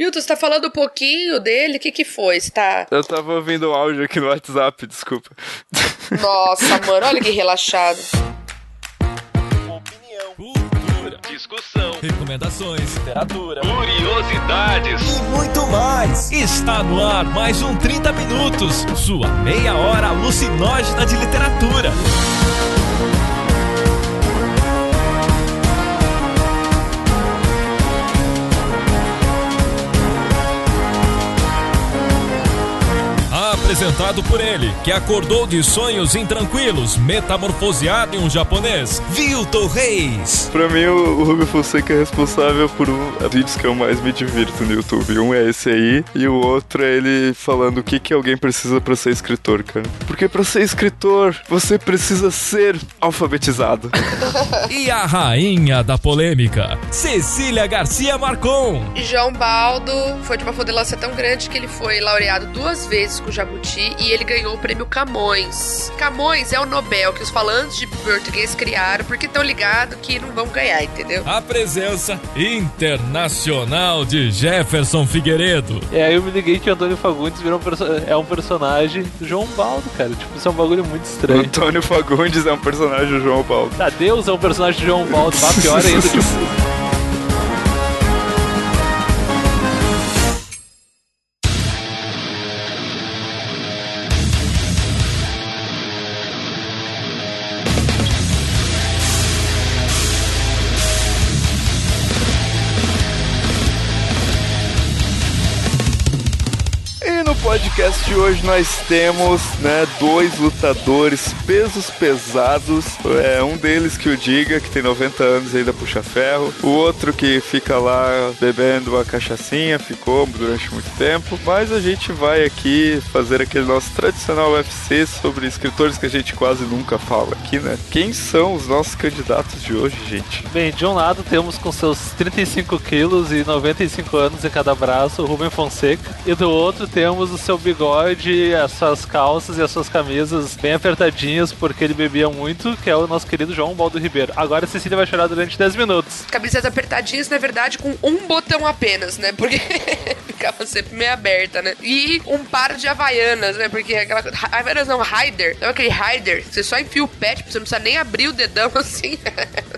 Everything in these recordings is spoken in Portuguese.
Milton, você tá falando um pouquinho dele? O que que foi? Você tá... Eu tava ouvindo o áudio aqui no WhatsApp, desculpa. Nossa, mano, olha que relaxado. Opinião, cultura, discussão, Recomendações. literatura, curiosidades. E muito mais. Está no ar mais um 30 Minutos. Sua meia hora alucinógena de literatura. Apresentado por ele, que acordou de sonhos intranquilos, metamorfoseado em um japonês, Vilton Reis. Pra mim, o o Rubio Fonseca é responsável por um dos vídeos que eu mais me divirto no YouTube. Um é esse aí, e o outro é ele falando o que, que alguém precisa pra ser escritor, cara. Porque pra ser escritor, você precisa ser alfabetizado. E a rainha da polêmica, Cecília Garcia Marcon. João Baldo foi de uma fodelância tão grande que ele foi laureado duas vezes com o Jabuti e ele ganhou o prêmio Camões. Camões é o Nobel que os falantes de português criaram porque estão ligados que não vão ganhar, entendeu? A presença internacional de Jefferson Figueiredo. E aí eu me liguei que o Antônio Fagundes virou um perso- é um personagem do João Baldo, cara. Tipo, isso é um bagulho muito estranho. Antônio Fagundes é um personagem do João Paulo. Ah, Deus é um personagem do João Baldo, vá pior ainda, tipo. De hoje nós temos, né, dois lutadores pesos pesados. É um deles que o diga, que tem 90 anos e ainda puxa ferro. O outro que fica lá bebendo uma cachaçinha, ficou durante muito tempo. Mas a gente vai aqui fazer aquele nosso tradicional UFC sobre escritores que a gente quase nunca fala aqui, né? Quem são os nossos candidatos de hoje, gente? Bem, de um lado temos com seus 35 quilos e 95 anos em cada braço o Rubem Fonseca. E do outro temos o seu bigode, as suas calças e as suas camisas bem apertadinhas porque ele bebia muito, que é o nosso querido João Baldo Ribeiro. Agora a Cecília vai chorar durante 10 minutos. Camisetas apertadinhas, na verdade, com um botão apenas, né? Porque ficava sempre meio aberta, né? E um par de havaianas, né? Porque aquela. Havaianas não, Rider. Sabe aquele Rider? Você só enfia o pé, tipo, você não precisa nem abrir o dedão assim.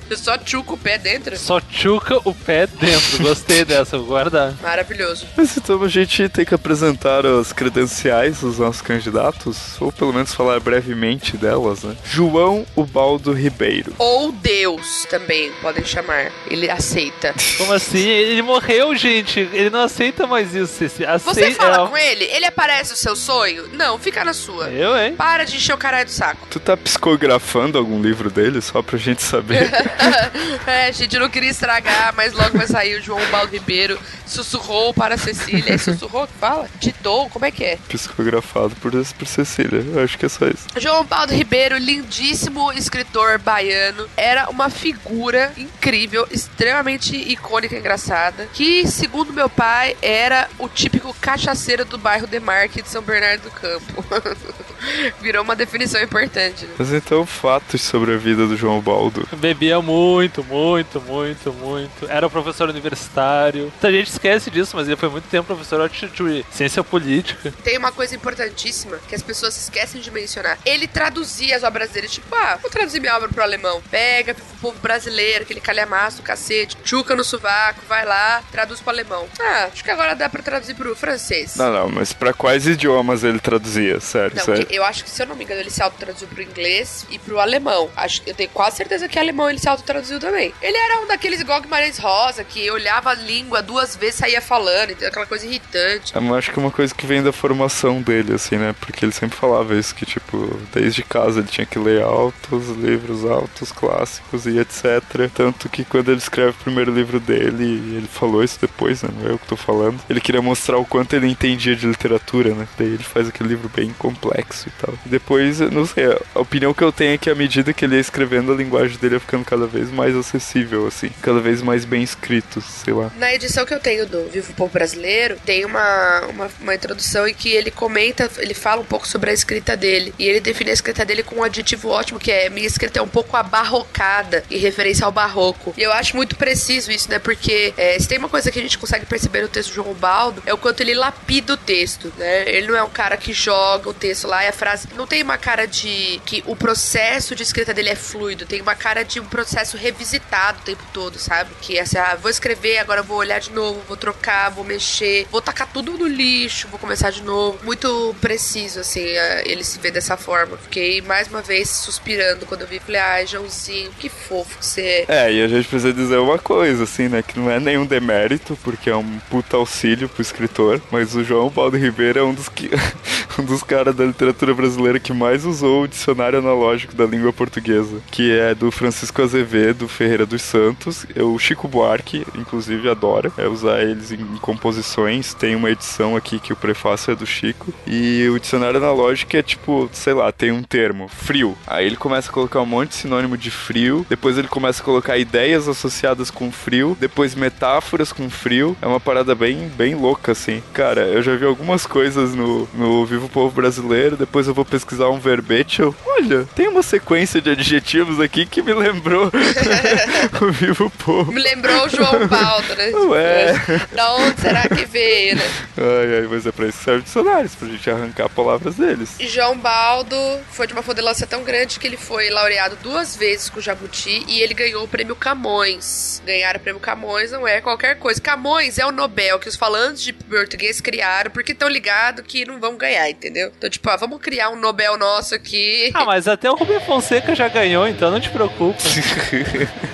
Você só tchuca o pé dentro. Só tchuca o pé dentro. Gostei dessa, vou guardar. Maravilhoso. Mas então a gente tem que apresentar as credenciais dos nossos candidatos, ou pelo menos falar brevemente delas, né? João Ubaldo Ribeiro. Ou Deus também, podem chamar. Ele aceita. Como assim? Ele morreu, gente. Ele não aceita mais isso, Cecília. Você Aceita. fala é- com ele, ele aparece o seu sonho? Não, fica na sua. Eu, hein? Para de encher o caralho do saco. Tu tá psicografando algum livro dele, só pra gente saber? é, a gente não queria estragar, mas logo vai sair o João Baldo Ribeiro. Sussurrou para a Cecília. Sussurrou que fala? Ditou, como é que é? Psicografado por, por Cecília. Eu acho que é só isso. João Baldo Ribeiro, lindíssimo escritor baiano, era uma figura incrível, extremamente icônica e engraçada, que, segundo meu pai, era o típico cachaceiro do bairro Demarque de São Bernardo do Campo. Virou uma definição importante. né? Mas então, fatos sobre a vida do João Baldo. Bebia muito, muito, muito, muito. Era um professor universitário. Muita gente esquece disso, mas ele foi muito tempo professor de de ciência política. Tem uma coisa importantíssima que as pessoas esquecem de mencionar. Ele traduzia as obras dele, tipo, ah, vou traduzir minha obra pro alemão. Pega pro povo brasileiro, aquele calhamaço do cacete, chuca no sovaco, vai lá, traduz pro alemão. Ah, acho que agora dá pra traduzir pro francês. Não, não, mas pra quais idiomas ele traduzia? Sério, Não, sério. Eu acho que, se eu não me engano, ele se autotraduziu pro inglês e pro alemão. Acho, eu tenho quase certeza que alemão ele se autotraduziu também. Ele era um daqueles igual Rosa, que olhava a língua duas vezes saía falando, entendeu? Aquela coisa irritante. Eu acho que é uma coisa que vem da formação dele, assim, né? Porque ele sempre falava isso, que, tipo, desde casa ele tinha que ler altos livros altos, clássicos e etc. Tanto que quando ele escreve o primeiro livro dele, ele falou isso depois, né? Não é eu que tô falando. Ele queria mostrar o quanto ele entendia de literatura, né? Daí ele faz aquele livro bem complexo. Isso e tal. Depois, não sei, a opinião que eu tenho é que à medida que ele ia escrevendo, a linguagem dele ia ficando cada vez mais acessível, assim, cada vez mais bem escrito, sei lá. Na edição que eu tenho do Vivo Povo Brasileiro, tem uma, uma, uma introdução em que ele comenta, ele fala um pouco sobre a escrita dele. E ele define a escrita dele com um adjetivo ótimo, que é minha escrita é um pouco abarrocada, em referência ao barroco. E eu acho muito preciso isso, né? Porque é, se tem uma coisa que a gente consegue perceber no texto do João Baldo, é o quanto ele lapida o texto, né? Ele não é um cara que joga o texto lá e a frase. Não tem uma cara de que o processo de escrita dele é fluido, tem uma cara de um processo revisitado o tempo todo, sabe? Que é assim, ah, vou escrever, agora vou olhar de novo, vou trocar, vou mexer, vou tacar tudo no lixo, vou começar de novo. Muito preciso, assim, ele se vê dessa forma. Fiquei mais uma vez suspirando quando eu vi. Falei, ai, Joãozinho, que fofo que você é. É, e a gente precisa dizer uma coisa, assim, né? Que não é nenhum demérito, porque é um puta auxílio pro escritor, mas o João Paulo Ribeiro é um dos, que, um dos caras da literatura brasileira que mais usou o dicionário analógico da língua portuguesa, que é do Francisco Azevedo Ferreira dos Santos. O Chico Buarque, inclusive, adora é, usar eles em composições. Tem uma edição aqui que o prefácio é do Chico. E o dicionário analógico é tipo, sei lá, tem um termo, frio. Aí ele começa a colocar um monte de sinônimo de frio, depois ele começa a colocar ideias associadas com frio, depois metáforas com frio. É uma parada bem, bem louca, assim. Cara, eu já vi algumas coisas no, no Vivo Povo Brasileiro, depois eu vou pesquisar um verbete. Eu, olha, tem uma sequência de adjetivos aqui que me lembrou o Vivo Povo. Me lembrou o João Baldo, né? Ué. Da onde será que veio, né? Ai, ai, mas é pra isso que serve dicionários, pra gente arrancar palavras deles. João Baldo foi de uma fodelância tão grande que ele foi laureado duas vezes com o Jabuti e ele ganhou o prêmio Camões. Ganhar o prêmio Camões não é qualquer coisa. Camões é o Nobel que os falantes de português criaram porque estão ligados que não vão ganhar, entendeu? Então, tipo, ah, vamos criar um Nobel nosso aqui. Ah, mas até o Rubem Fonseca já ganhou, então não te preocupa.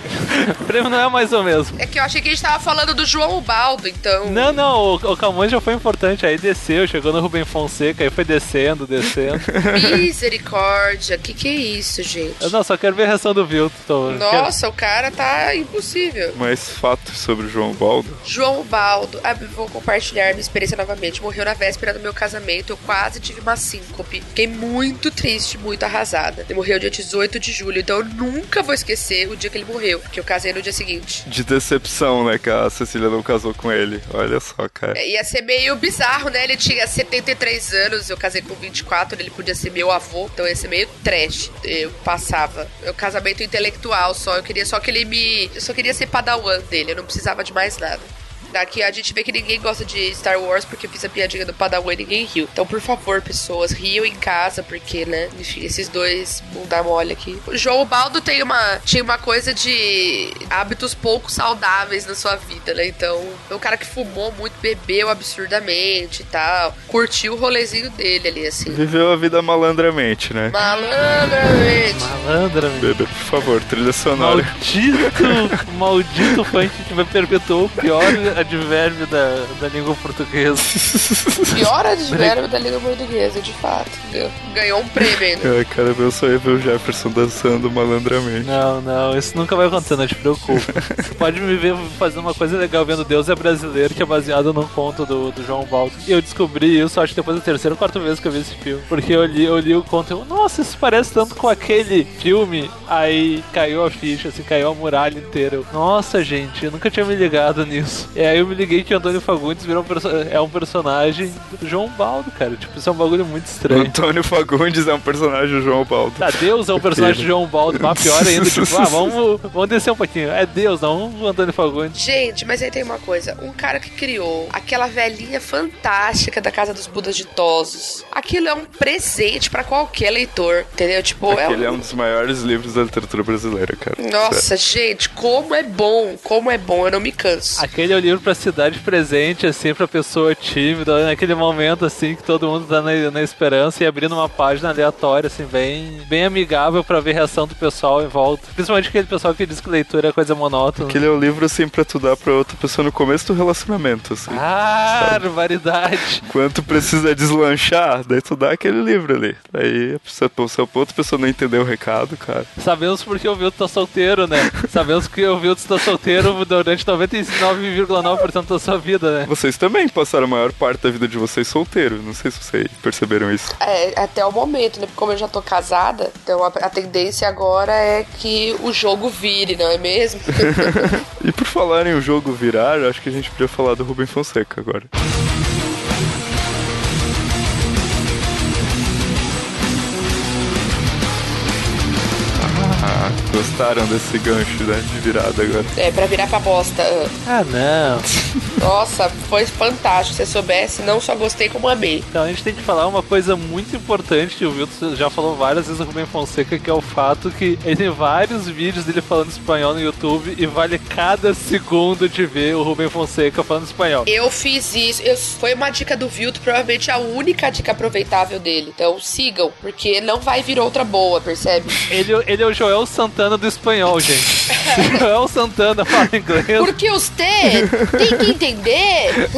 o prêmio não é mais ou mesmo. É que eu achei que a gente tava falando do João Baldo, então. Não, não, o, o Camões já foi importante. Aí desceu, chegou no Rubem Fonseca, aí foi descendo, descendo. Misericórdia, que que é isso, gente? Eu não, só quero ver a reação do Vilto. Tô, quero- Nossa, o cara tá impossível. Mais fatos sobre o João Baldo. João Baldo, ah, vou compartilhar minha experiência novamente. Morreu na véspera do meu casamento, eu quase tive uma síncope. Fiquei muito triste, muito arrasada. Ele morreu dia 18 de julho, então eu nunca vou esquecer o dia que ele morreu, porque eu casei no dia seguinte. De decepção, né, que a Cecília não casou com ele. Olha só, cara. É, Ia ser meio bizarro, né? Ele tinha 73 anos, eu casei com 24, ele podia ser meu avô, então ia ser meio trash. Eu passava. Meu casamento intelectual só, eu queria só que ele me. Eu só queria ser padawan dele, eu não precisava de mais nada. Daqui a gente vê que ninguém gosta de Star Wars porque eu fiz a piadinha do Padawan e ninguém riu. Então, por favor, pessoas, riam em casa, porque, né? Enfim, esses dois vão dar mole aqui. O João Baldo tem uma, tinha uma coisa de hábitos pouco saudáveis na sua vida, né? Então, é um cara que fumou muito, bebeu absurdamente e tal. Curtiu o rolezinho dele ali, assim. Viveu a vida malandramente, né? Malandramente. Malandra, meu. Bebê, por favor, trilha sonora. Maldito, maldito funk que vai perpetuar o pior advérbio da, da língua portuguesa. Pior advérbio da língua portuguesa, de fato. Ganhou- Ganhou um prêmio ainda. Ai, cara, meu sonho é ver o Jefferson dançando malandramente. Não, não, isso nunca vai acontecer, não te preocupa. Você pode me ver fazendo uma coisa legal vendo Deus é Brasileiro, que é baseado num conto do, do João Baldo. E eu descobri isso, acho que depois da terceira ou quarta vez que eu vi esse filme. Porque eu li, eu li o conto e eu, nossa, isso parece tanto com aquele filme. Aí caiu a ficha, assim, caiu a muralha inteira. Eu, nossa, gente, eu nunca tinha me ligado nisso. E aí eu me liguei que o Antônio Fagundes virou um perso- é um personagem do João Baldo, cara. Tipo, isso é um bagulho muito estranho. Antônio Fagundes é um personagem do João Baldo. Tá, Deus é um personagem do João Baldo, mas pior ainda, tipo, ah, vamos, vamos descer um pouquinho. É Deus, não o Antônio Fagundes. Gente, mas aí tem uma coisa. Um cara que criou aquela velhinha fantástica da Casa dos Budas Ditosos. Aquilo é um presente pra qualquer leitor, entendeu? Tipo, é Ele um... é um dos maiores livros da literatura brasileira, cara. Nossa, gente, como é bom, como é bom, eu não me canso. Aquele é o livro pra cidade presente, assim, pra pessoa tímida, naquele momento, assim, que todo mundo tá na, na esperança e abrindo uma página aleatória, assim, bem, bem amigável pra ver a reação do pessoal em volta. Principalmente aquele pessoal que diz que leitura é coisa monótona. Aquele é o livro, assim, pra tu dar pra outra pessoa no começo do relacionamento, assim. Ah, barbaridade. Quando precisa deslanchar, daí tu dá aquele livro ali. Daí, a pessoa- a outra pessoa não entender o recado, cara. Sabemos porque o Vilto tá solteiro, né? Sabemos que o Vilto está solteiro durante 99% da sua vida, né? Vocês também passaram a maior parte da vida de vocês solteiro. Não sei se vocês perceberam isso. É, até o momento, né? Porque como eu já tô casada, então a, a tendência agora é que o jogo vire, não é mesmo? E por falar em o jogo virar, acho que a gente podia falar do Rubem Fonseca agora. Gostaram desse gancho, né? De virada agora. é, pra virar pra bosta. Ah, não. Nossa, foi fantástico. Se você soubesse, não só gostei, como amei. Então a gente tem que falar uma coisa muito importante que o Wilton já falou várias vezes no Rubem Fonseca, que é o fato que ele tem vários vídeos dele falando espanhol no YouTube e vale cada segundo de ver o Rubem Fonseca falando espanhol. Eu fiz isso. Eu, foi uma dica do Vilto, provavelmente a única dica aproveitável dele. Então sigam, porque não vai vir outra boa, percebe? Ele, ele é o Joel Santana do espanhol, gente. Joel Santana fala inglês. Porque você tem que entender.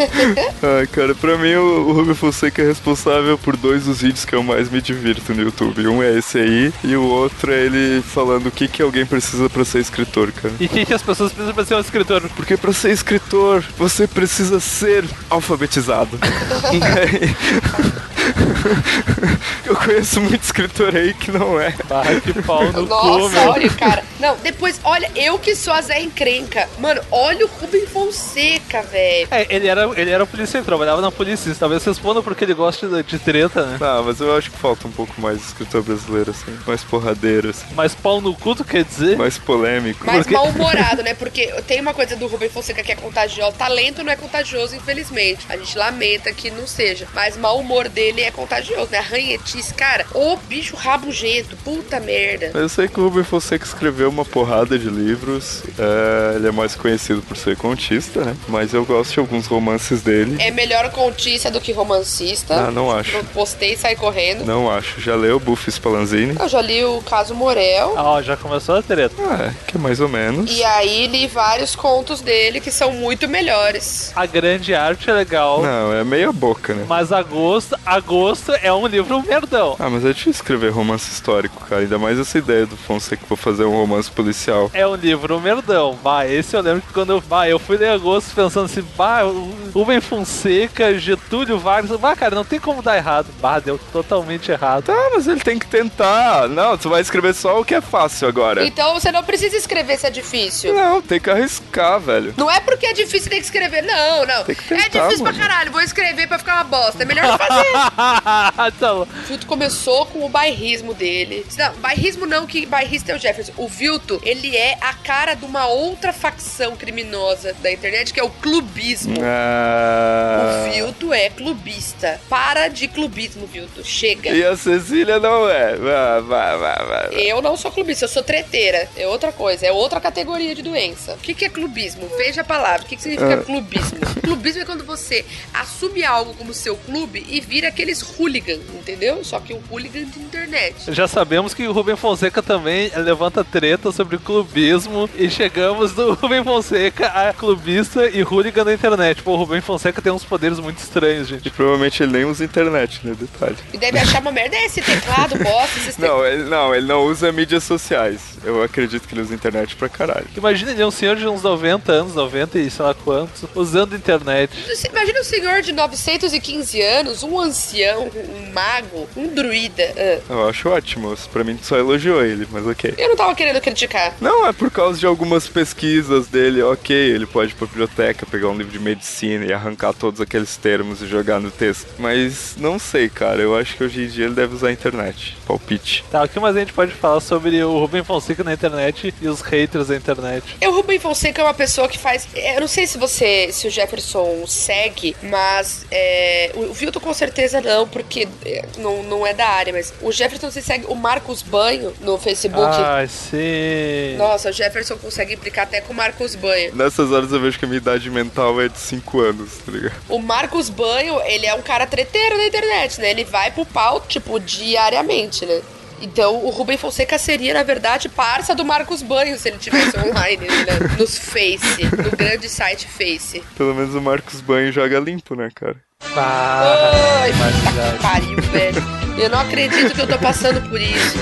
Ai, cara, pra mim o, o Rubem Fonseca é responsável por dois dos vídeos que eu mais me divirto no YouTube. Um é esse aí, e o outro é ele falando o que, que alguém precisa pra ser escritor, cara. E o que, que as pessoas precisam pra ser um escritor? Porque pra ser escritor, você precisa ser alfabetizado. Eu conheço muito escritor aí que não é. Barra que pau no Nossa, olha, cara. Não, depois, olha, eu que sou a Zé Encrenca. Mano, olha o Rubem Fonseca, velho. É, ele era, ele era polícia, ele trabalhava na polícia. Talvez responda porque ele gosta de, de treta, né? Ah, mas eu acho que falta um pouco mais de escritor brasileiro, assim. Mais porradeiro, assim. Mas pau no cu, tu quer dizer? Mais polêmico. Mais Porque- mal-humorado, né? Porque tem uma coisa do Rubem Fonseca que é contagiosa. Talento não é contagioso, infelizmente. A gente lamenta que não seja. Mas mau humor dele é contagioso, né? Arranhetice, cara. Ô bicho rabugento, puta merda. Eu sei que o Rubem Fonseca escreveu uma porrada de livros. é, ele é mais conhecido por ser contista, né? Mas eu gosto de alguns romances dele. É melhor contista do que romancista. Ah, não acho. Eu postei e saí correndo. Não acho. Já leu Buffy Spallanzini? Eu já li o caso Morel. Ah, ó, já começou a treta. Ah, é, que é mais ou menos. E aí li vários contos dele que são muito melhores. A grande arte é legal. Não, é meia boca, né? Mas agosto, agosto é um livro merdão. Ah, mas é difícil escrever romance histórico, cara. Ainda mais essa ideia do Fonseca pra fazer um romance policial. É um livro merdão. Bah, esse eu lembro que quando eu. Bah, eu fui ler agosto pensando assim, bah, o Rubem Fonseca, Getúlio Vargas. Bah, cara, não tem como dar errado. Bah, deu totalmente errado. Tá, mas ele tem que tentar. Não, tu vai escrever só o que é fácil agora. Então você não precisa escrever se é difícil. Não, tem que arriscar, velho. Não é porque é difícil tem que escrever, não, não. Tem que é tentar, difícil mano. pra caralho, vou escrever pra ficar uma bosta. É melhor não fazer. O Vilto começou com o bairrismo dele. Não, bairrismo não, que bairrista é o Jefferson. O Vilto, ele é a cara de uma outra facção criminosa da internet, que é o clubismo. Ah. O Vilto é clubista. Para de clubismo, Vilto. Chega. E a Cecília não é. Vai, vai, vai, vai. Eu não sou clubista, eu sou treteira. É outra coisa, é outra categoria de doença. O que, que é clubismo? Veja a palavra. O que, que significa Ah. clubismo? Clubismo é quando você assume algo como seu clube e vira aqueles hooligan, entendeu? Só que um hooligan de internet. já sabemos que o Rubem Fonseca também levanta treta sobre clubismo. E chegamos do Rubem Fonseca a clubista e hooligan na internet. Pô, o Rubem Fonseca tem uns poderes muito estranhos, gente. E provavelmente ele nem usa internet, né? Detalhe. E deve achar uma merda. É esse teclado, bosta, esses te... Não, ele não, ele não usa mídias sociais. Eu acredito que ele usa internet pra caralho. Imagina ele é um senhor de uns 90 anos, 90 e sei lá quantos, usando internet. Você Imagina um senhor de 915 anos, um ancião, um mago, um druida. Ah, Eu acho ótimo. Pra mim só elogiou ele, mas ok. eu não tava querendo criticar. Não, é por causa de algumas pesquisas dele, ok, ele pode ir pra biblioteca, pegar um livro de medicina e arrancar todos aqueles termos e jogar no texto. Mas não sei, cara, eu acho que hoje em dia ele deve usar a internet. Palpite. Tá, o que mais a gente pode falar sobre o Rubem Fonseca na internet e os haters da internet? O Rubem Fonseca é uma pessoa que faz. Eu não sei se você, se o Jefferson segue, mas é, o, o Vilton com certeza não, porque é, não, não é da área, mas o Jefferson você segue o Marcos Banho no Facebook. Ai, sim. Nossa, o Jefferson consegue implicar até com o Marcos Banho. Nessas horas eu vejo que a minha idade mental é de 5 anos, tá ligado? O Marcos Banho, ele é um cara treteiro na internet, né? Ele vai pro pau, tipo, diariamente, né? Então, o Rubem Fonseca seria, na verdade, parça do Marcos Banho se ele tivesse online, né? Nos Face, no grande site Face. Pelo menos o Marcos Banho joga limpo, né, cara? Ah, Ai, que pariu, velho. Eu não acredito que eu tô passando por isso.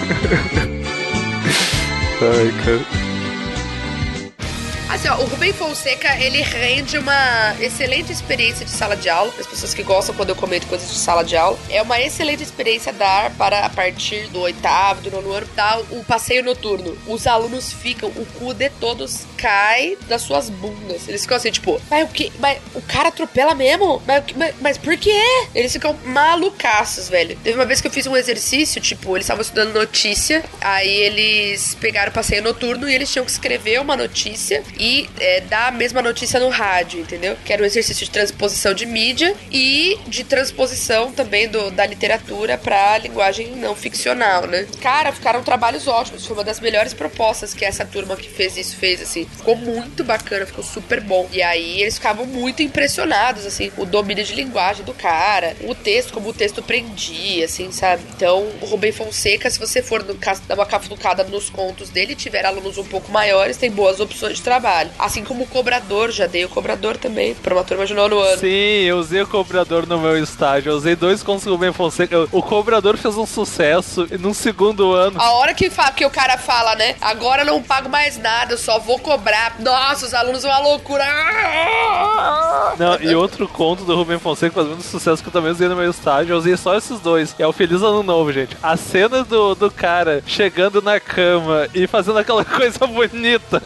Ai, cara. Assim, ó, o Rubem Fonseca, ele rende uma excelente experiência de sala de aula. As pessoas que gostam quando eu comento coisas de sala de aula. É uma excelente experiência dar para, a partir do oitavo, do nono ano, dar o passeio noturno. Os alunos ficam, o cu de todos cai das suas bundas. Eles ficam assim, tipo, mas o que? Mas o cara atropela mesmo? Mas, mas, mas por quê? Eles ficam malucaços, velho. Teve uma vez que eu fiz um exercício, tipo, eles estavam estudando notícia, aí eles pegaram o passeio noturno e eles tinham que escrever uma notícia e é, dar a mesma notícia no rádio, entendeu? Que era um exercício de transposição de mídia e de transposição também do, da literatura pra linguagem não ficcional, né? Cara, ficaram trabalhos ótimos. Foi uma das melhores propostas que essa turma que fez isso fez, assim. Ficou muito bacana, ficou super bom. E aí eles ficavam muito impressionados, assim, o domínio de linguagem do cara, o texto, como o texto prendia, assim, sabe? Então, o Rubem Fonseca, se você for no, dar uma cafucada nos contos dele tiver alunos um pouco maiores, tem boas opções de trabalho. Assim como o cobrador, já dei o cobrador também, pra uma turma de nono ano. Sim, eu usei o cobrador no meu estágio. Eu usei dois contos do Rubem Fonseca. O cobrador fez um sucesso no segundo ano. A hora que, que o cara fala, né? Agora eu não pago mais nada, eu só vou cobrar. Nossa, os alunos uma loucura. Não, e outro conto do Rubem Fonseca fazendo sucesso que eu também usei no meu estágio. Eu usei só esses dois. É o Feliz Ano Novo, gente. A cena do, do cara chegando na cama e fazendo aquela coisa bonita,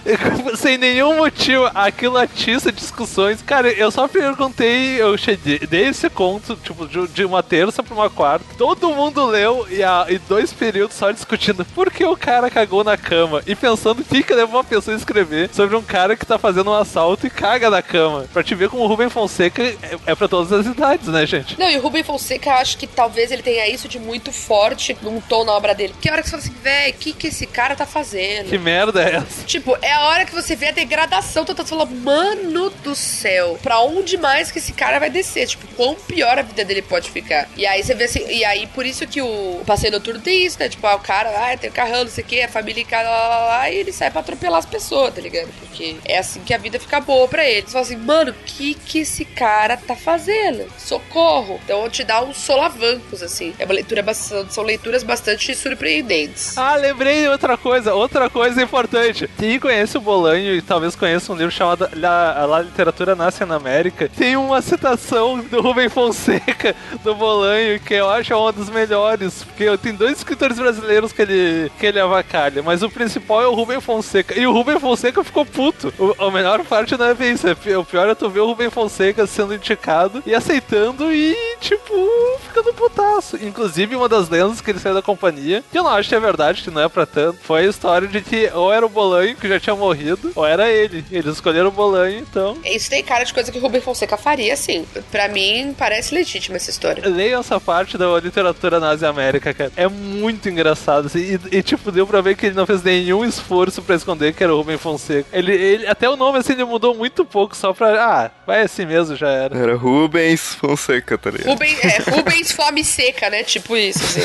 sem nenhum motivo, aquilo atiça discussões. Cara, eu só perguntei, eu cheguei, dei esse conto, tipo, de, de uma terça pra uma quarta. Todo mundo leu e, a, e dois períodos só discutindo por que o cara cagou na cama e pensando o que que levou uma pessoa a escrever sobre um cara que tá fazendo um assalto e caga na cama. Pra te ver como o Rubem Fonseca é, é pra todas as idades, né, gente? Não, e o Rubem Fonseca, eu acho que talvez ele tenha isso de muito forte num tom na obra dele. A hora que você fala assim, véi, o que, que esse cara tá fazendo? Que merda é essa? Tipo, é a hora que você vê a degradação total. Você fala, mano do céu, pra onde mais que esse cara vai descer? Tipo, quão pior a vida dele pode ficar. E aí você vê assim, e aí por isso que o passeio noturno tem isso, né? Tipo, ah, o cara, ah, tem o carrão, não sei o que, a família em lá, lá, lá, e ele sai pra atropelar as pessoas, tá ligado? Porque é assim que a vida fica boa pra ele. Você fala assim, mano, o que que esse cara tá fazendo? Socorro. Então te dá uns solavancos, assim. É uma leitura bastante, são leituras bastante surpreendentes. Ah, lembrei outra coisa, outra coisa importante. Quem conhece o Bolanho e talvez conheça um livro chamado La, La Literatura Nasce na América, tem uma citação do Rubem Fonseca do Bolanho que eu acho uma das melhores, porque tem dois escritores brasileiros que ele, que ele avacalha, mas o principal é o Rubem Fonseca. E o Rubem Fonseca ficou puto. O, a melhor parte não é ver isso, é, o pior é tu ver o Rubem Fonseca sendo indicado e aceitando e, tipo, ficando putaço. Inclusive, uma das lendas que ele saiu da companhia, que eu não acho que é verdade, que não é pra tanto, foi a história de que ou era o Bolanho, que já tinha morrido, ou era ele. Eles escolheram o Bolanho, então. Isso tem cara de coisa que o Rubem Fonseca faria, sim. Pra mim, parece legítima essa história. Leiam essa parte da literatura nazi América, cara. É muito engraçado, assim. E, e, tipo, deu pra ver que ele não fez nenhum esforço pra esconder que era o Rubem Fonseca. Ele, ele, até o nome, assim, ele mudou muito pouco, só pra. Ah, vai assim mesmo, já era. Era Rubens Fonseca, tá ligado? Rubem, é, Rubens fome seca, né? Tipo isso, assim.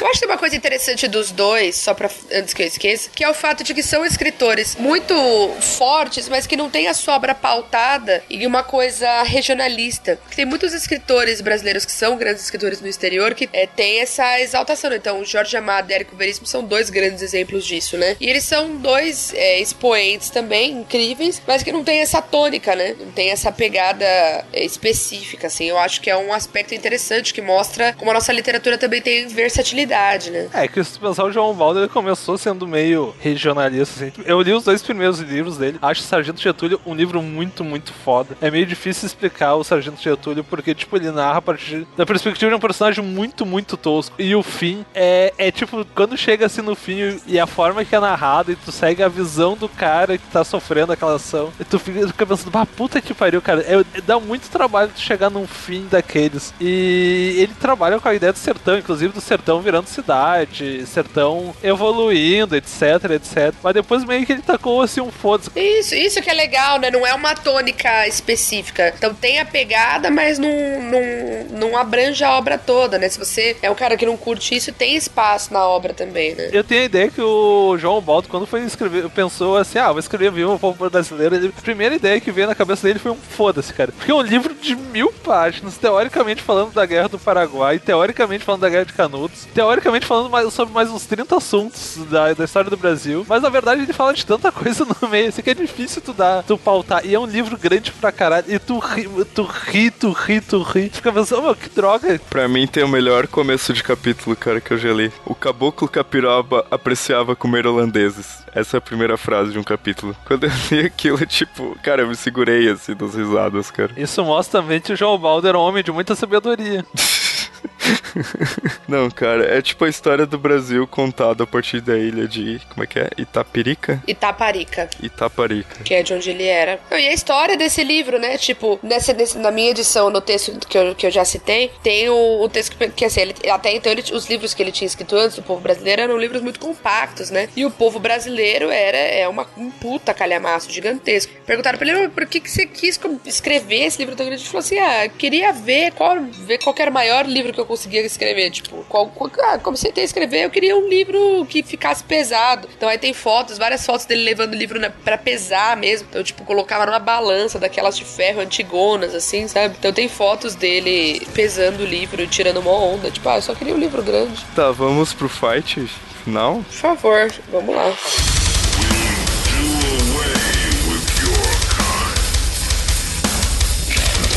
Eu acho que tem uma coisa interessante dos dois, só pra antes que eu esqueça, que é o fato de que são escritores muito fortes, mas que não tem a sua obra pautada em uma coisa regionalista. Tem muitos escritores brasileiros que são grandes escritores no exterior que é, tem essa exaltação. Então, Jorge Amado e Érico Veríssimo são dois grandes exemplos disso, né? E eles são dois é, expoentes também, incríveis, mas que não tem essa tônica, né? Não tem essa pegada é, específica, assim. Eu acho que é um aspecto interessante que mostra como a nossa literatura também tem versatilidade, né? É, que se pensar, o João Baldo ele começou sendo meio regionalista, assim. Eu li os dois primeiros livros dele. Acho Sargento Getúlio um livro muito, muito foda. É meio difícil explicar o Sargento Getúlio, porque, tipo, ele narra a partir da perspectiva de um personagem muito, muito tosco. E o fim é, é tipo, quando chega assim no fim e a forma que é narrado, e tu segue a visão do cara que tá sofrendo aquela ação, e tu fica, pensando, bah, puta que pariu, cara. É, dá muito trabalho tu chegar num fim daqueles. E ele trabalha com a ideia do sertão, inclusive do sertão virando cidade, sertão evoluindo, etc, etc. Mas depois meio que ele tacou assim um foda-se. Isso, isso que é legal, né? Não é uma tônica específica. Então tem a pegada, mas não, não, não abrange a obra toda, né? Se você é um cara que não curte isso, tem espaço na obra também, né? Eu tenho a ideia que o João Baldo, quando foi escrever, pensou assim: ah, vou escrever Viva o Povo Brasileiro. Ele- a primeira ideia que veio na cabeça dele foi um foda-se, cara. Porque é um livro de mil páginas, teoricamente falando da Guerra do Paraguai, teoricamente falando da Guerra de Canudos, teoricamente falando mais, sobre mais uns 30 assuntos da, da história do Brasil, mas na verdade ele fala de tanta coisa no meio, assim que é difícil tu dar, tu pautar, e é um livro grande pra caralho, e tu ri, tu ri, tu ri, tu ri, tu fica pensando, meu, que droga. Pra mim tem o melhor começo de capítulo, cara, que eu já li. O caboclo capiroba apreciava comer holandeses. Essa é a primeira frase de um capítulo. Quando eu li aquilo, tipo, cara, eu me segurei assim das risadas, cara. Isso mostra também que o João Baldo era um homem de muita sabedoria. Não, cara, é tipo a história do Brasil contada a partir da ilha de. Como é que é? Itapirica? Itaparica. Itaparica. Que é de onde ele era. E a história desse livro, né? Tipo, nessa, nesse, na minha edição, no texto que eu, que eu já citei, tem o, o texto que, que assim, ele, até então ele, os livros que ele tinha escrito antes do povo brasileiro eram livros muito compactos, né? E o povo brasileiro era é uma, um puta calhamaço gigantesco. Perguntaram pra ele, por que, que você quis escrever esse livro tão grande? Ele falou assim: ah, queria ver qual, ver qual era o maior livro que eu conseguia escrever. Tipo, qual, qual, ah, comecei a escrever, eu queria um livro que ficasse pesado. Então aí tem fotos, várias fotos dele levando o livro na, pra pesar mesmo. Então, tipo, colocava numa balança daquelas de ferro antigonas, assim, sabe? Então tem fotos dele pesando o livro, tirando uma onda. Tipo, ah, eu só queria um livro grande. Tá, vamos pro fight final? Por favor, vamos lá.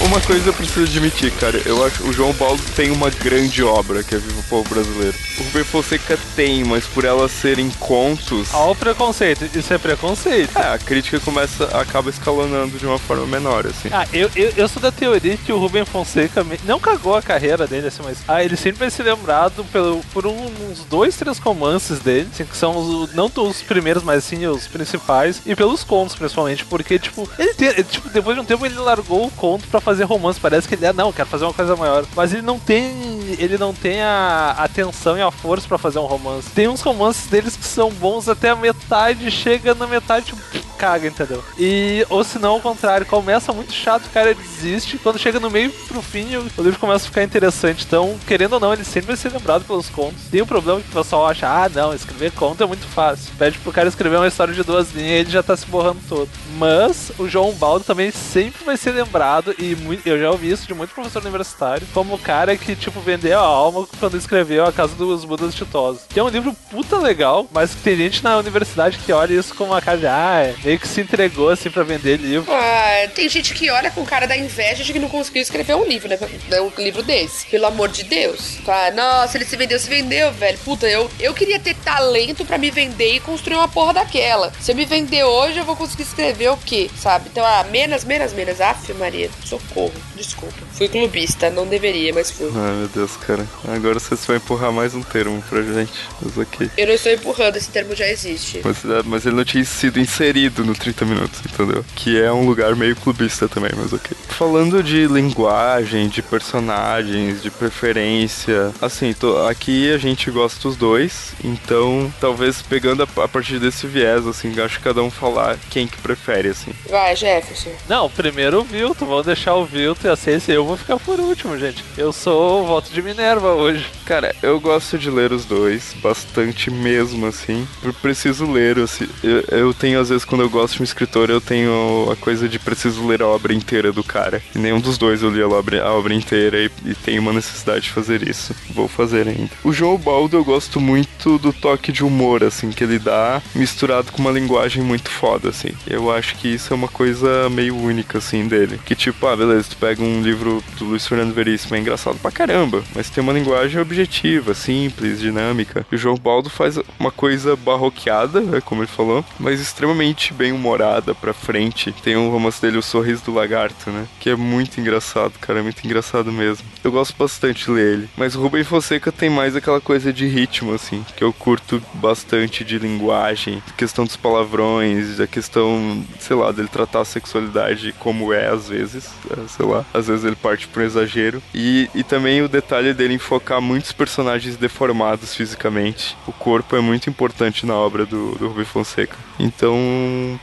Uma coisa eu preciso admitir, cara. Eu acho que o João Baldo tem uma grande obra que é Viva o Povo Brasileiro. O Rubem Fonseca tem, mas por ela serem contos. Olha o preconceito. Isso é preconceito. É, a crítica começa, acaba escalonando de uma forma menor, assim. Ah, eu, eu, eu sou da teoria que o Rubem Fonseca não cagou a carreira dele, assim, mas. Ah, ele sempre vai ser lembrado pelo, por um, uns dois, três romances dele, assim, que são os, não os primeiros, mas sim os principais, e pelos contos, principalmente, porque, tipo, ele tem. Tipo, depois de um tempo ele largou o conto pra fazer romance. Parece que ele é, não, quero fazer uma coisa maior. Mas ele não tem. Ele não tem a atenção e a força para fazer um romance. Tem uns romances deles que são bons até a metade, chega na metade, tipo, caga, entendeu? E, ou se não, ao contrário, começa muito chato, o cara desiste. Quando chega no meio pro fim, o livro começa a ficar interessante. Então, querendo ou não, ele sempre vai ser lembrado pelos contos. Tem um problema que o pessoal acha, ah, não, escrever conto é muito fácil. Pede pro cara escrever uma história de duas linhas e ele já tá se borrando todo. Mas o João Baldo também sempre vai ser lembrado, e eu já ouvi isso de muito professor universitário, como o cara que, tipo, vendeu a alma quando escreveu A Casa dos Budas Titosos. Que é um livro puta legal, mas que tem gente na universidade que olha isso com uma cara de, ah, meio que se entregou assim pra vender livro. Ah, tem gente que olha com cara da inveja de que não conseguiu escrever um livro, né? Um livro desse. Pelo amor de Deus. Tá? Nossa, ele se vendeu, se vendeu, velho. Puta, eu, eu queria ter talento para me vender e construir uma porra daquela. Se eu me vender hoje, eu vou conseguir escrever o quê? Sabe? Então, ah, menos, menos, menos. Aff, Maria, socorro. Desculpa. Fui clubista, não deveria, mas fui. Ai, meu Deus, cara. Agora você vai empurrar mais um termo pra gente. Mas ok. Eu não estou empurrando, esse termo já existe. Mas, é, mas ele não tinha sido inserido no 30 minutos, entendeu? Que é um lugar meio clubista também, mas ok. Falando de linguagem, de personagens, de preferência, assim, tô, aqui a gente gosta dos dois, então talvez pegando a, a partir desse viés, assim, acho que cada um falar quem que prefere, assim. Vai, Jefferson. Não, primeiro o Vilton, vamos deixar o Vilton e a Ciência, eu vou ficar por último, gente. Eu sou o voto de Minerva hoje. Cara, eu gosto de ler os dois, bastante mesmo, assim. Eu preciso ler, assim, eu, eu tenho às vezes quando eu gosto de um escritor, eu tenho a coisa de preciso ler a obra inteira do cara. E nenhum dos dois eu li a obra, a obra inteira e, e tenho uma necessidade de fazer isso. Vou fazer ainda. O João Baldo eu gosto muito do toque de humor, assim, que ele dá, misturado com uma linguagem muito foda, assim. Eu acho que isso é uma coisa meio única, assim, dele. Que tipo, ah, beleza, tu pega um livro do Luiz Fernando Veríssimo, é engraçado pra caramba, mas tem uma linguagem objetiva, simples, dinâmica. E o João Baldo faz uma coisa barroqueada, né, como ele falou, mas extremamente bem humorada pra frente. Tem um romance dele, O Sorriso do Lagarto, né? Que é muito engraçado, cara, é muito engraçado mesmo. Eu gosto bastante de ler ele. Mas Rubem Fonseca tem mais aquela coisa de ritmo, assim, que eu curto bastante de linguagem, questão dos palavrões, a questão, sei lá, dele tratar a sexualidade como é às vezes, é, sei lá, às vezes ele parte por um exagero. E, e também o detalhe dele enfocar muitos personagens deformados fisicamente. O corpo é muito importante na obra do, do Rubem Fonseca. Então,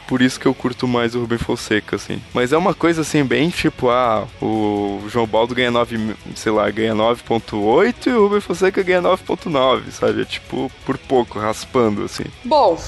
por isso que eu curto mais o Rubem Fonseca, assim. Mas é uma coisa assim, bem tipo, ah, o João Baldo ganha 9, sei lá, ganha 9.8 e o Rubem Fonseca ganha 9.9, sabe? É tipo, por pouco, raspando, assim. Bom,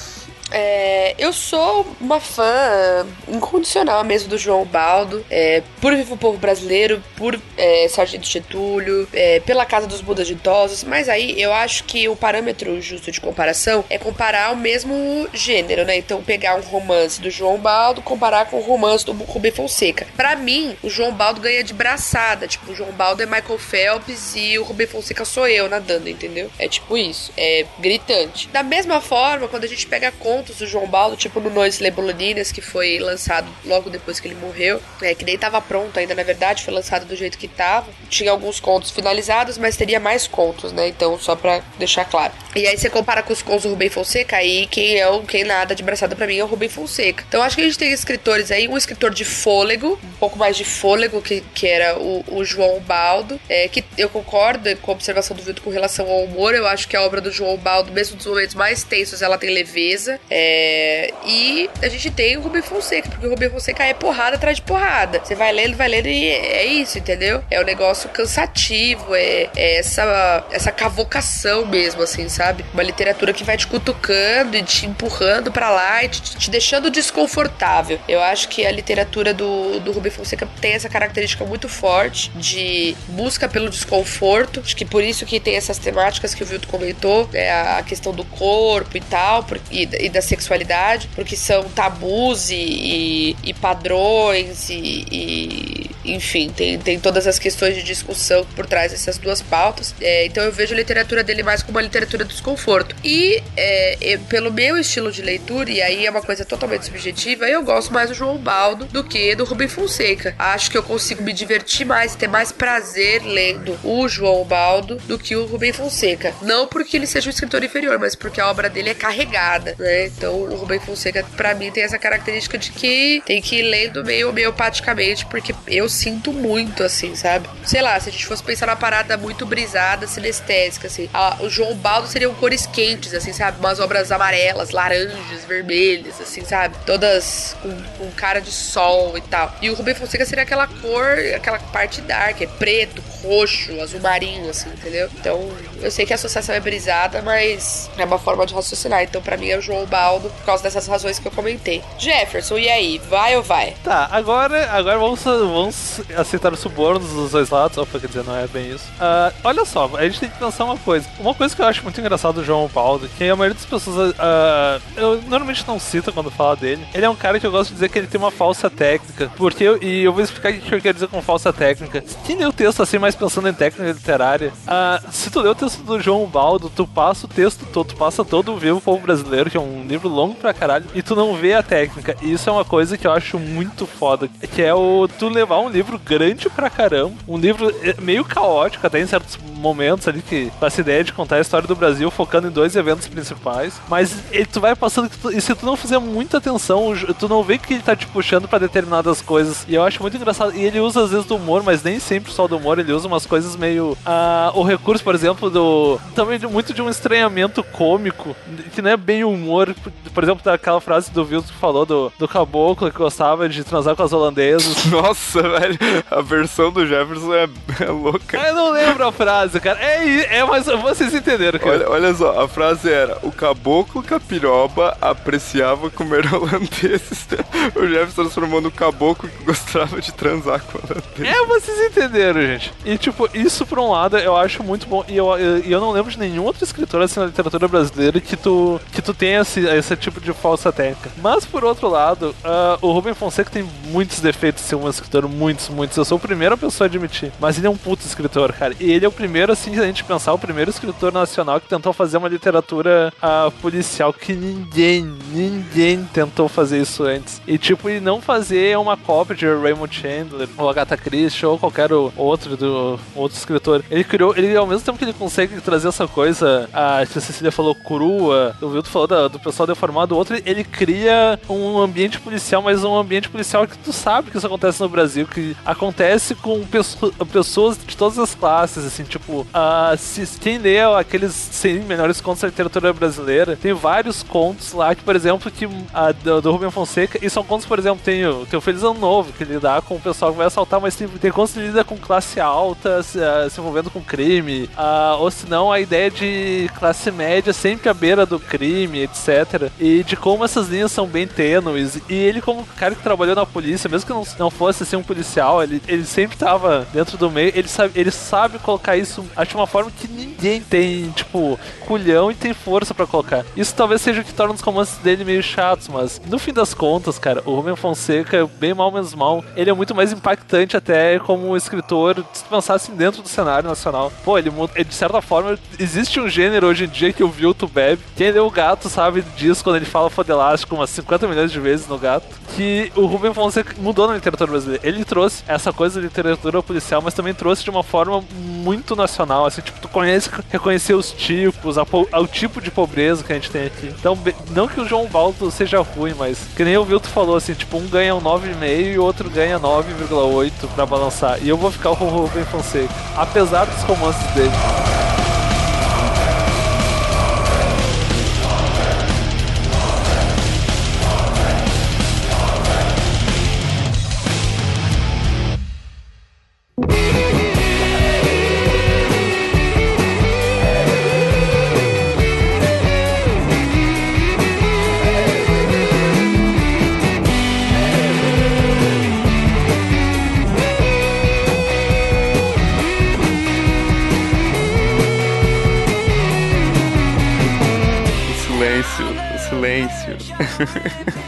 É, eu sou uma fã incondicional mesmo do João Baldo, é, por Vivo Povo Brasileiro, por é, Sargento Getúlio, é, pela Casa dos Budas Ditosos, mas aí eu acho que o parâmetro justo de comparação é comparar o mesmo gênero, né? Então pegar um romance do João Baldo, comparar com o romance do Rubem Fonseca. Para mim, o João Baldo ganha de braçada, tipo, o João Baldo é Michael Phelps e o Rubem Fonseca sou eu nadando, entendeu? É tipo isso, é gritante. Da mesma forma, quando a gente pega contos do João Baldo, tipo no Noites Leboloninas, que foi lançado logo depois que ele morreu, é, que nem tava pronto ainda, na verdade, foi lançado do jeito que tava. Tinha alguns contos finalizados, mas teria mais contos, né? Então, só pra deixar claro. E aí você compara com os contos do Rubem Fonseca, aí quem é o quem nada de braçada para mim é o Rubem Fonseca. Então acho que a gente tem escritores aí, um escritor de fôlego, um pouco mais de fôlego, que, que era o, o João Baldo, é, que eu concordo com a observação do Vitor com relação ao humor, eu acho que a obra do João Baldo, mesmo nos momentos mais tensos, ela tem leveza. É, e a gente tem o Rubem Fonseca, porque o Rubem Fonseca é porrada atrás de porrada. Você vai lendo, vai lendo e é isso, entendeu? É um negócio cansativo, é, é essa, essa cavocação mesmo, assim, sabe? Uma literatura que vai te cutucando e te empurrando para lá e te, te, deixando desconfortável. Eu acho que a literatura do, do Rubem Fonseca tem essa característica muito forte de busca pelo desconforto. Acho que por isso que tem essas temáticas que o Vilto comentou, é a questão do corpo e tal, e, e, da sexualidade, porque são tabus e, e, e padrões e, enfim, tem, tem todas as questões de discussão por trás dessas duas pautas. É, então eu vejo a literatura dele mais como uma literatura do desconforto. E é, pelo meu estilo de leitura, e aí é uma coisa totalmente subjetiva, eu gosto mais do João Baldo do que do Rubem Fonseca. Acho que eu consigo me divertir mais, ter mais prazer lendo o João Baldo do que o Rubem Fonseca. Não porque ele seja um escritor inferior, mas porque a obra dele é carregada, né? Então o Rubem Fonseca, para mim, tem essa característica de que tem que ir lendo meio homeopaticamente, porque eu sinto muito, assim, sabe? Sei lá, se a gente fosse pensar numa parada muito brisada, sinestésica, assim. A, o João Baldo seriam cores quentes, assim, sabe? Umas obras amarelas, laranjas, vermelhas, assim, sabe? Todas com, com cara de sol e tal. E o Rubem Fonseca seria aquela cor, aquela parte dark, é preto, roxo, azul marinho, assim, entendeu? Então, eu sei que a associação é brisada, mas é uma forma de raciocinar. Então, para mim, é o João Baldo, por causa dessas razões que eu comentei. Jefferson, e aí? Vai ou vai? Tá, agora, agora vamos, vamos aceitar os subornos dos dois lados. Opa, quer dizer, não é bem isso. Uh, olha só, a gente tem que pensar uma coisa. Uma coisa que eu acho muito engraçado do João Baldo, que a maioria das pessoas. Uh, eu normalmente não cito quando fala dele. Ele é um cara que eu gosto de dizer que ele tem uma falsa técnica. Porque eu, e eu vou explicar o que eu quero dizer com falsa técnica. Quem lê o texto assim, mais pensando em técnica literária, uh, se tu lê o texto do João Baldo, tu passa o texto todo, tu passa todo o Vivo Povo Brasileiro, que é um livro longo pra caralho, e tu não vê a técnica. E isso é uma coisa que eu acho muito foda. Que é o tu levar um livro grande pra caramba, um livro eh, meio caótico, até em certos momentos ali, que com essa ideia de contar a história do Brasil focando em dois eventos principais. Mas ele, tu vai passando, e se tu não fizer muita atenção, tu não vê que ele tá te puxando para determinadas coisas. E eu acho muito engraçado. E ele usa às vezes do humor, mas nem sempre só do humor, ele usa umas coisas meio. Uh, o recurso, por exemplo, do. Também de, muito de um estranhamento cômico, que não é bem humor. Por exemplo, daquela frase do Wilson que falou do, do caboclo que gostava de transar com as holandesas. Nossa, velho, a versão do Jefferson é, é louca. Eu não lembro a frase, cara. É, é mas vocês entenderam, cara. Olha, olha só, a frase era: o caboclo capiroba apreciava comer holandeses. o Jefferson transformou no caboclo que gostava de transar com holandeses. É, vocês entenderam, gente. E, tipo, isso por um lado eu acho muito bom. E eu, eu, eu não lembro de nenhum outro escritor assim na literatura brasileira que tu, que tu tenha esse, esse tipo de falsa técnica. Mas por outro lado, uh, o Rubem Fonseca tem muitos defeitos de ser um escritor, muitos, muitos. Eu sou a pessoa a admitir. Mas ele é um puto escritor, cara. E ele é o primeiro, assim, a gente pensar, o primeiro escritor nacional que tentou fazer uma literatura uh, policial que ninguém, ninguém tentou fazer isso antes. E, tipo, e não fazer uma cópia de Raymond Chandler, ou Agatha Christie, ou qualquer outro do outro escritor. Ele criou, ele ao mesmo tempo que ele consegue trazer essa coisa, a Cecília falou crua, o Vilto falou da, do pessoal deformado, o outro ele cria um ambiente policial, mas um ambiente policial que tu sabe que isso acontece no Brasil, que acontece com pesso- pessoas de todas as classes, assim, tipo, ah, se quem lê aqueles 100 melhores contos da literatura brasileira, tem vários contos lá que, por exemplo, que ah, do, do Rubem Fonseca, e são contos, por exemplo, tem tem o Feliz Ano Novo, que lidar com o pessoal que vai assaltar, mas tem, tem contos que lida com classe alta, se, ah, se envolvendo com crime, ah, ou se não, a ideia de classe média sempre à beira do crime, etc. E de como essas linhas são bem tênues. E ele, como cara que trabalhou na polícia, mesmo que não, não fosse assim, um policial, ele, ele sempre tava dentro do meio, ele sabe, ele sabe colocar isso, acho de uma forma que ninguém tem, tipo, culhão e tem força pra colocar. Isso talvez seja o que torna os romances dele meio chatos, mas no fim das contas, cara, o Rubem Fonseca, bem mal menos mal, ele é muito mais impactante até como escritor, se tu pensasse dentro do cenário nacional. Pô, ele, ele, de certa forma, existe um gênero hoje em dia que o Vilto bebe. Quem lê o gato sabe disso quando ele fala fodelástico umas 50 milhões de vezes no gato. Que o Rubem Fonseca mudou na literatura brasileira. Ele trouxe essa coisa da literatura policial, mas também trouxe de uma forma muito nacional. Assim, tipo, tu conhece, reconhecer os tipos, a ao tipo de pobreza que a gente tem aqui. Então, não que o João Baldo seja ruim, mas que nem o Vilto falou, assim, tipo, um ganha um 9,5 e o outro ganha 9,8 pra balançar. E eu vou ficar com o Rubem Fonseca, apesar dos romances dele.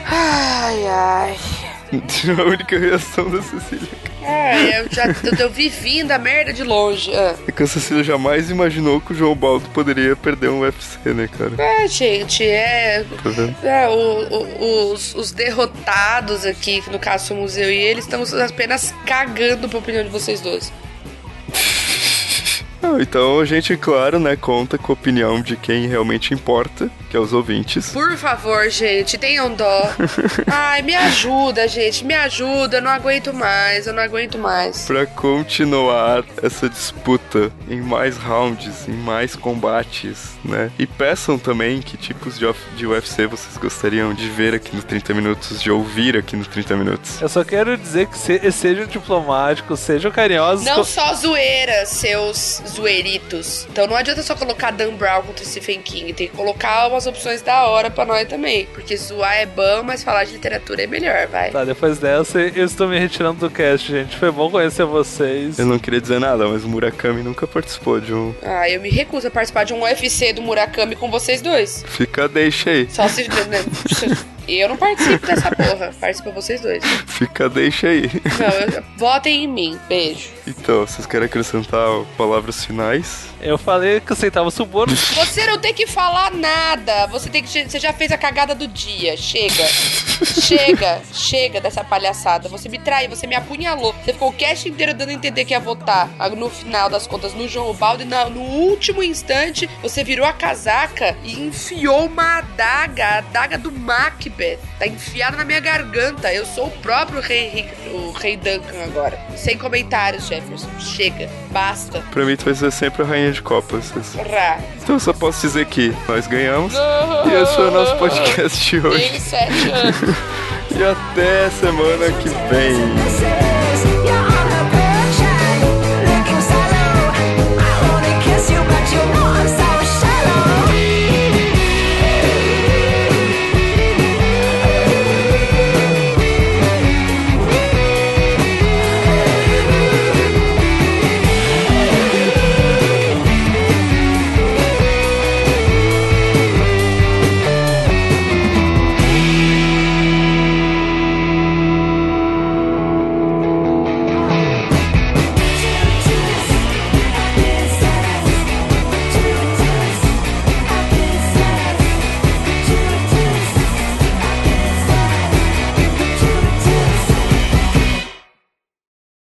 Ai, ai. a única reação da Cecília. É, eu já eu, eu vi vindo a merda de longe. Ah. É que a Cecília jamais imaginou que o João Baldo poderia perder um UFC, né, cara? É, gente, é. Tá vendo? é, o- o- os, os derrotados aqui, que no caso somos eu e ele, estamos apenas cagando pra opinião de vocês dois. Então a gente, claro, né, conta com a opinião de quem realmente importa, que é os ouvintes. Por favor, gente, tenham dó. Ai, me ajuda, gente, me ajuda. Eu não aguento mais, eu não aguento mais. Pra continuar essa disputa em mais rounds, em mais combates, né? E peçam também que tipos de, of- de UFC vocês gostariam de ver aqui no 30 Minutos, de ouvir aqui no 30 Minutos. Eu só quero dizer que se, sejam diplomáticos, sejam carinhosos. Não com- só zoeira, seus zoeiritos. Então não adianta só colocar Dan Brown contra Stephen King. Tem que colocar umas opções da hora pra nós também. Porque zoar é bom, mas falar de literatura é melhor, vai. Tá, depois dessa, eu estou me retirando do cast, gente. Foi bom conhecer vocês. Eu não queria dizer nada, mas o Murakami nunca participou de um. Ah, eu me recuso a participar de um UFC do Murakami com vocês dois. Fica, deixa aí. Só se. né, Eu não participo dessa porra. Participa vocês dois. Fica, deixa aí. Não, eu- votem em mim. Beijo. Então, vocês querem acrescentar palavras finais? Eu falei que aceitava suborno. Você não tem que falar nada. Você tem que. Você já fez a cagada do dia. Chega. chega. Chega dessa palhaçada. Você me traiu, você me apunhalou. Você ficou o cast inteiro dando a entender que ia votar ah, no final das contas no João Baldo e na- no último instante você virou a casaca e enfiou uma adaga, a adaga do Macbeth. Tá enfiada na minha garganta. Eu sou o próprio rei, o rei Duncan agora. Sem comentários, Jefferson. Chega. Basta. Pra mim, tu vai ser sempre a rainha de copas. Rá. Então, eu só posso dizer que nós ganhamos. E esse foi o nosso podcast de hoje. Tenho sete anos. E até semana que vem. Você